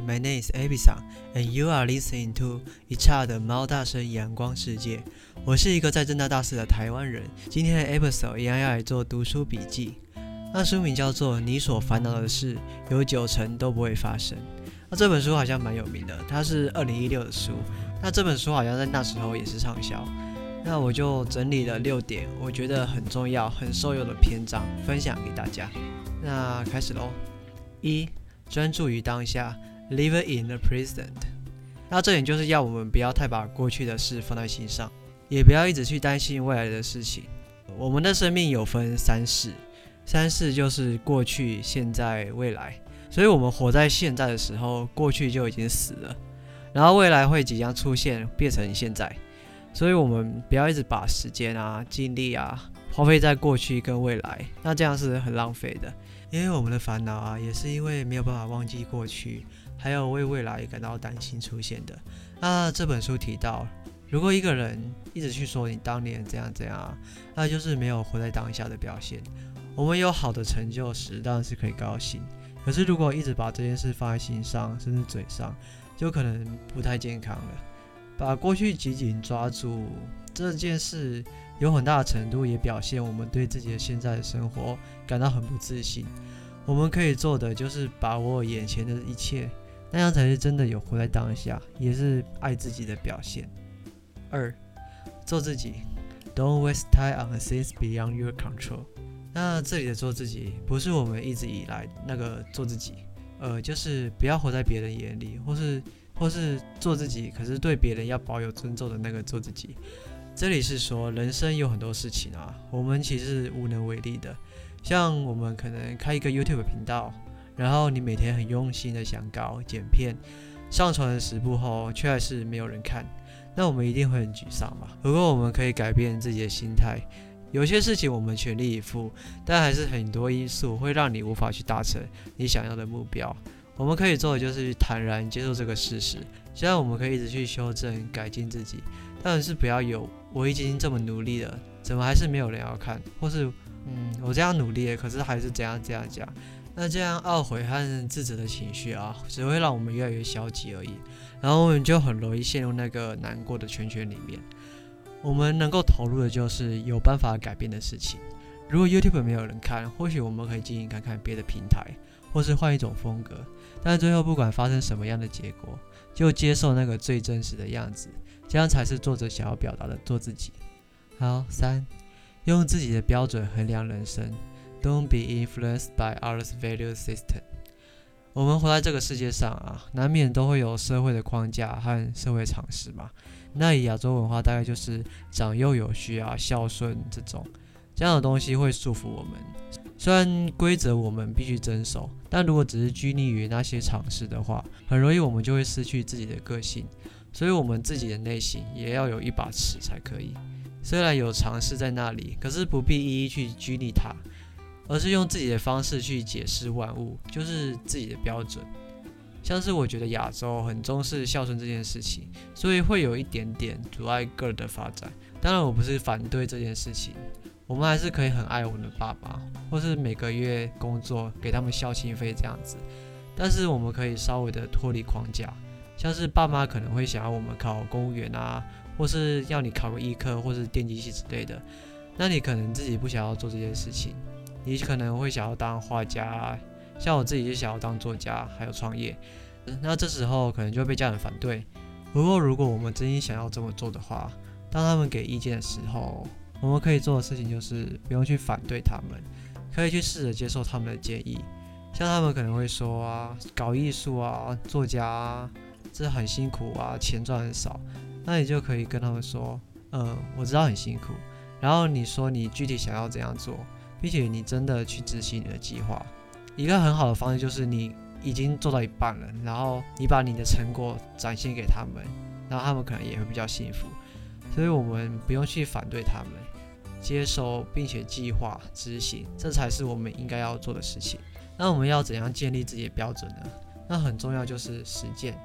My name is a b i s a n and you are listening to 一刹的猫大声阳光世界。我是一个在正大大四的台湾人。今天的 episode 一样要来做读书笔记。那书名叫做《你所烦恼的事有九成都不会发生》。那这本书好像蛮有名的，它是二零一六的书。那这本书好像在那时候也是畅销。那我就整理了六点，我觉得很重要、很受用的篇章，分享给大家。那开始喽。一专注于当下，live in the present。那这点就是要我们不要太把过去的事放在心上，也不要一直去担心未来的事情。我们的生命有分三世，三世就是过去、现在、未来。所以，我们活在现在的时候，过去就已经死了，然后未来会即将出现，变成现在。所以，我们不要一直把时间啊、精力啊花费在过去跟未来，那这样是很浪费的。因为我们的烦恼啊，也是因为没有办法忘记过去，还有为未来感到担心出现的。那这本书提到，如果一个人一直去说你当年怎样怎样，那就是没有活在当下的表现。我们有好的成就时，当然是可以高兴。可是如果一直把这件事放在心上，甚至嘴上，就可能不太健康了。把过去紧紧抓住这件事。有很大的程度也表现我们对自己的现在的生活感到很不自信。我们可以做的就是把握眼前的一切，那样才是真的有活在当下，也是爱自己的表现。二，做自己，Don't waste time on things beyond your control。那这里的做自己，不是我们一直以来那个做自己，呃，就是不要活在别人眼里，或是或是做自己，可是对别人要保有尊重的那个做自己。这里是说，人生有很多事情啊，我们其实无能为力的。像我们可能开一个 YouTube 频道，然后你每天很用心的想稿、剪片，上传了十部后，却还是没有人看，那我们一定会很沮丧嘛。不过我们可以改变自己的心态，有些事情我们全力以赴，但还是很多因素会让你无法去达成你想要的目标。我们可以做的就是坦然接受这个事实，虽然我们可以一直去修正、改进自己。但是不要有我已经这么努力了，怎么还是没有人要看？或是嗯，我这样努力，可是还是怎样这样讲。那这样懊悔和自责的情绪啊，只会让我们越来越消极而已。然后我们就很容易陷入那个难过的圈圈里面。我们能够投入的就是有办法改变的事情。如果 YouTube 没有人看，或许我们可以经营看看别的平台，或是换一种风格。但最后不管发生什么样的结果，就接受那个最真实的样子。这样才是作者想要表达的，做自己。好，三，用自己的标准衡量人生，Don't be influenced by others' value system。我们活在这个世界上啊，难免都会有社会的框架和社会常识嘛。那以亚洲文化，大概就是长幼有序啊、孝顺这种这样的东西会束缚我们。虽然规则我们必须遵守，但如果只是拘泥于那些常识的话，很容易我们就会失去自己的个性。所以，我们自己的内心也要有一把尺才可以。虽然有常识在那里，可是不必一一去拘泥它，而是用自己的方式去解释万物，就是自己的标准。像是我觉得亚洲很重视孝顺这件事情，所以会有一点点阻碍个人的发展。当然，我不是反对这件事情，我们还是可以很爱我们的爸爸，或是每个月工作给他们孝心费这样子。但是，我们可以稍微的脱离框架。像是爸妈可能会想要我们考公务员啊，或是要你考个医科或是电机系之类的，那你可能自己不想要做这件事情，你可能会想要当画家，像我自己就想要当作家，还有创业，那这时候可能就会被家人反对。不过如果我们真心想要这么做的话，当他们给意见的时候，我们可以做的事情就是不用去反对他们，可以去试着接受他们的建议。像他们可能会说啊，搞艺术啊，作家啊。这很辛苦啊，钱赚很少，那你就可以跟他们说，嗯，我知道很辛苦。然后你说你具体想要怎样做，并且你真的去执行你的计划。一个很好的方式就是你已经做到一半了，然后你把你的成果展现给他们，然后他们可能也会比较幸福。所以我们不用去反对他们，接受并且计划执行，这才是我们应该要做的事情。那我们要怎样建立自己的标准呢？那很重要就是实践。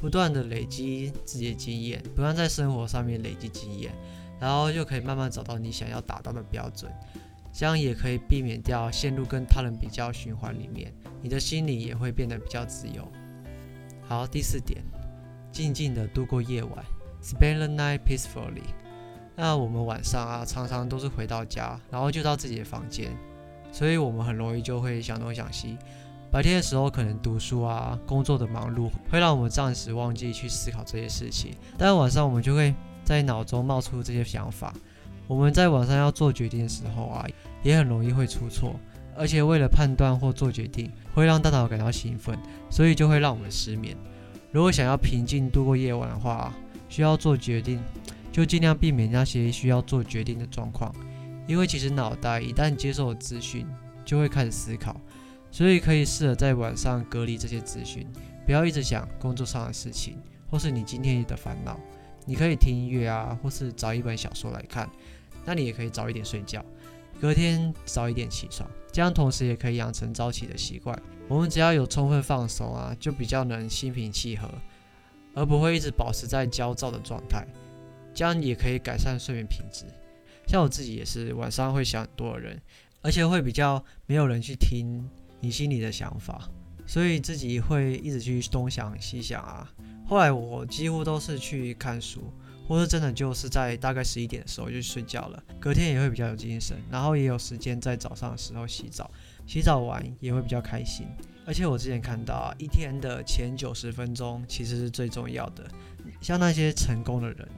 不断的累积自己的经验，不断在生活上面累积经验，然后就可以慢慢找到你想要达到的标准，这样也可以避免掉陷入跟他人比较循环里面，你的心理也会变得比较自由。好，第四点，静静的度过夜晚，spend the night peacefully。那我们晚上啊，常常都是回到家，然后就到自己的房间，所以我们很容易就会想东想西。白天的时候可能读书啊、工作的忙碌，会让我们暂时忘记去思考这些事情，但晚上我们就会在脑中冒出这些想法。我们在晚上要做决定的时候啊，也很容易会出错，而且为了判断或做决定，会让大脑感到兴奋，所以就会让我们失眠。如果想要平静度过夜晚的话，需要做决定。就尽量避免那些需要做决定的状况，因为其实脑袋一旦接受资讯，就会开始思考，所以可以试着在晚上隔离这些资讯，不要一直想工作上的事情，或是你今天的烦恼。你可以听音乐啊，或是找一本小说来看。那你也可以早一点睡觉，隔天早一点起床，这样同时也可以养成早起的习惯。我们只要有充分放松啊，就比较能心平气和，而不会一直保持在焦躁的状态。这样也可以改善睡眠品质。像我自己也是晚上会想很多的人，而且会比较没有人去听你心里的想法，所以自己会一直去东想西想啊。后来我几乎都是去看书，或是真的就是在大概十一点的时候就睡觉了，隔天也会比较有精神，然后也有时间在早上的时候洗澡，洗澡完也会比较开心。而且我之前看到啊，一天的前九十分钟其实是最重要的，像那些成功的人。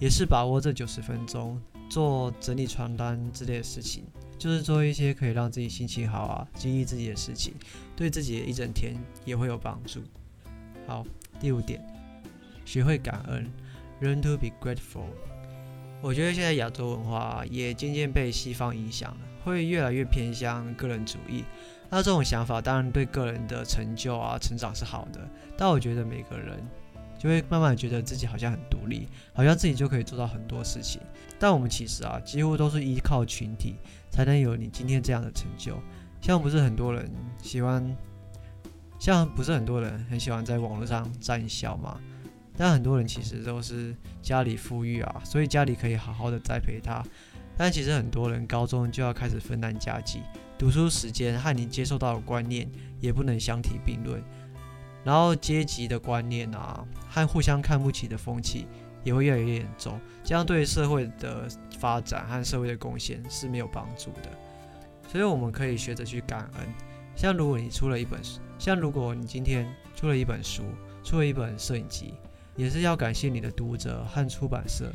也是把握这九十分钟做整理床单之类的事情，就是做一些可以让自己心情好啊、激励自己的事情，对自己一整天也会有帮助。好，第五点，学会感恩，learn to be grateful。我觉得现在亚洲文化也渐渐被西方影响了，会越来越偏向个人主义。那这种想法当然对个人的成就啊、成长是好的，但我觉得每个人。就会慢慢觉得自己好像很独立，好像自己就可以做到很多事情。但我们其实啊，几乎都是依靠群体才能有你今天这样的成就。像不是很多人喜欢，像不是很多人很喜欢在网络上站笑嘛？但很多人其实都是家里富裕啊，所以家里可以好好的栽培他。但其实很多人高中就要开始分担家计，读书时间和你接受到的观念也不能相提并论。然后阶级的观念啊，和互相看不起的风气也会越来越严重，这样对社会的发展和社会的贡献是没有帮助的。所以我们可以学着去感恩。像如果你出了一本书，像如果你今天出了一本书，出了一本摄影集，也是要感谢你的读者和出版社，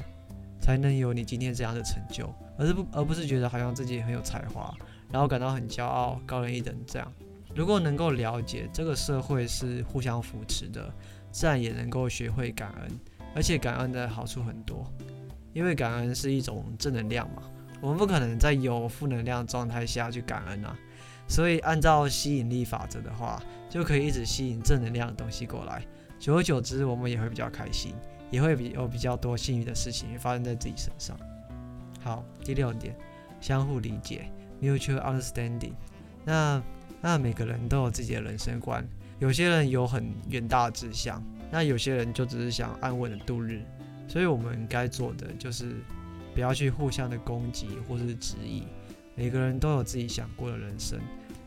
才能有你今天这样的成就，而是不而不是觉得好像自己很有才华，然后感到很骄傲、高人一等这样。如果能够了解这个社会是互相扶持的，自然也能够学会感恩，而且感恩的好处很多，因为感恩是一种正能量嘛。我们不可能在有负能量状态下去感恩啊，所以按照吸引力法则的话，就可以一直吸引正能量的东西过来，久而久之，我们也会比较开心，也会比有比较多幸运的事情发生在自己身上。好，第六点，相互理解，mutual understanding。那那每个人都有自己的人生观，有些人有很远大的志向，那有些人就只是想安稳的度日。所以我们该做的就是不要去互相的攻击或是质疑。每个人都有自己想过的人生，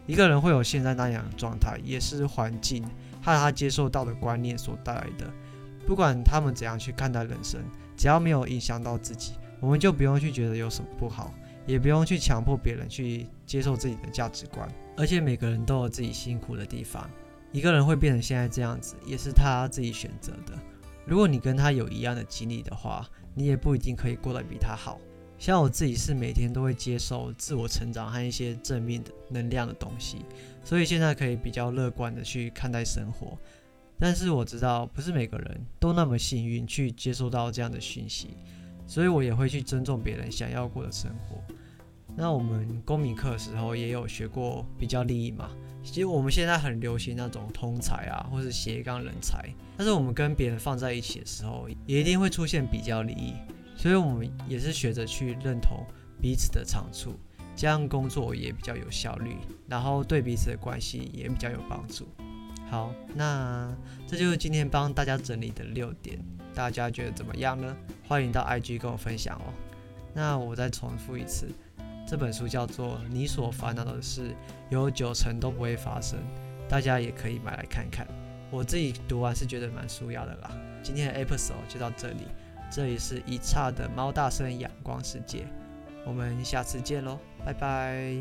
一个人会有现在那样的状态，也是环境和他接受到的观念所带来的。不管他们怎样去看待人生，只要没有影响到自己，我们就不用去觉得有什么不好。也不用去强迫别人去接受自己的价值观，而且每个人都有自己辛苦的地方。一个人会变成现在这样子，也是他自己选择的。如果你跟他有一样的经历的话，你也不一定可以过得比他好。像我自己是每天都会接受自我成长和一些正面的能量的东西，所以现在可以比较乐观的去看待生活。但是我知道，不是每个人都那么幸运去接受到这样的讯息。所以我也会去尊重别人想要过的生活。那我们公民课的时候也有学过比较利益嘛？其实我们现在很流行那种通才啊，或是斜杠人才。但是我们跟别人放在一起的时候，也一定会出现比较利益。所以我们也是学着去认同彼此的长处，这样工作也比较有效率，然后对彼此的关系也比较有帮助。好，那这就是今天帮大家整理的六点。大家觉得怎么样呢？欢迎到 IG 跟我分享哦。那我再重复一次，这本书叫做《你所烦恼的事有九成都不会发生》，大家也可以买来看看。我自己读完是觉得蛮舒压的啦。今天的 episode 就到这里，这里是一差的猫大圣阳光世界，我们下次见喽，拜拜。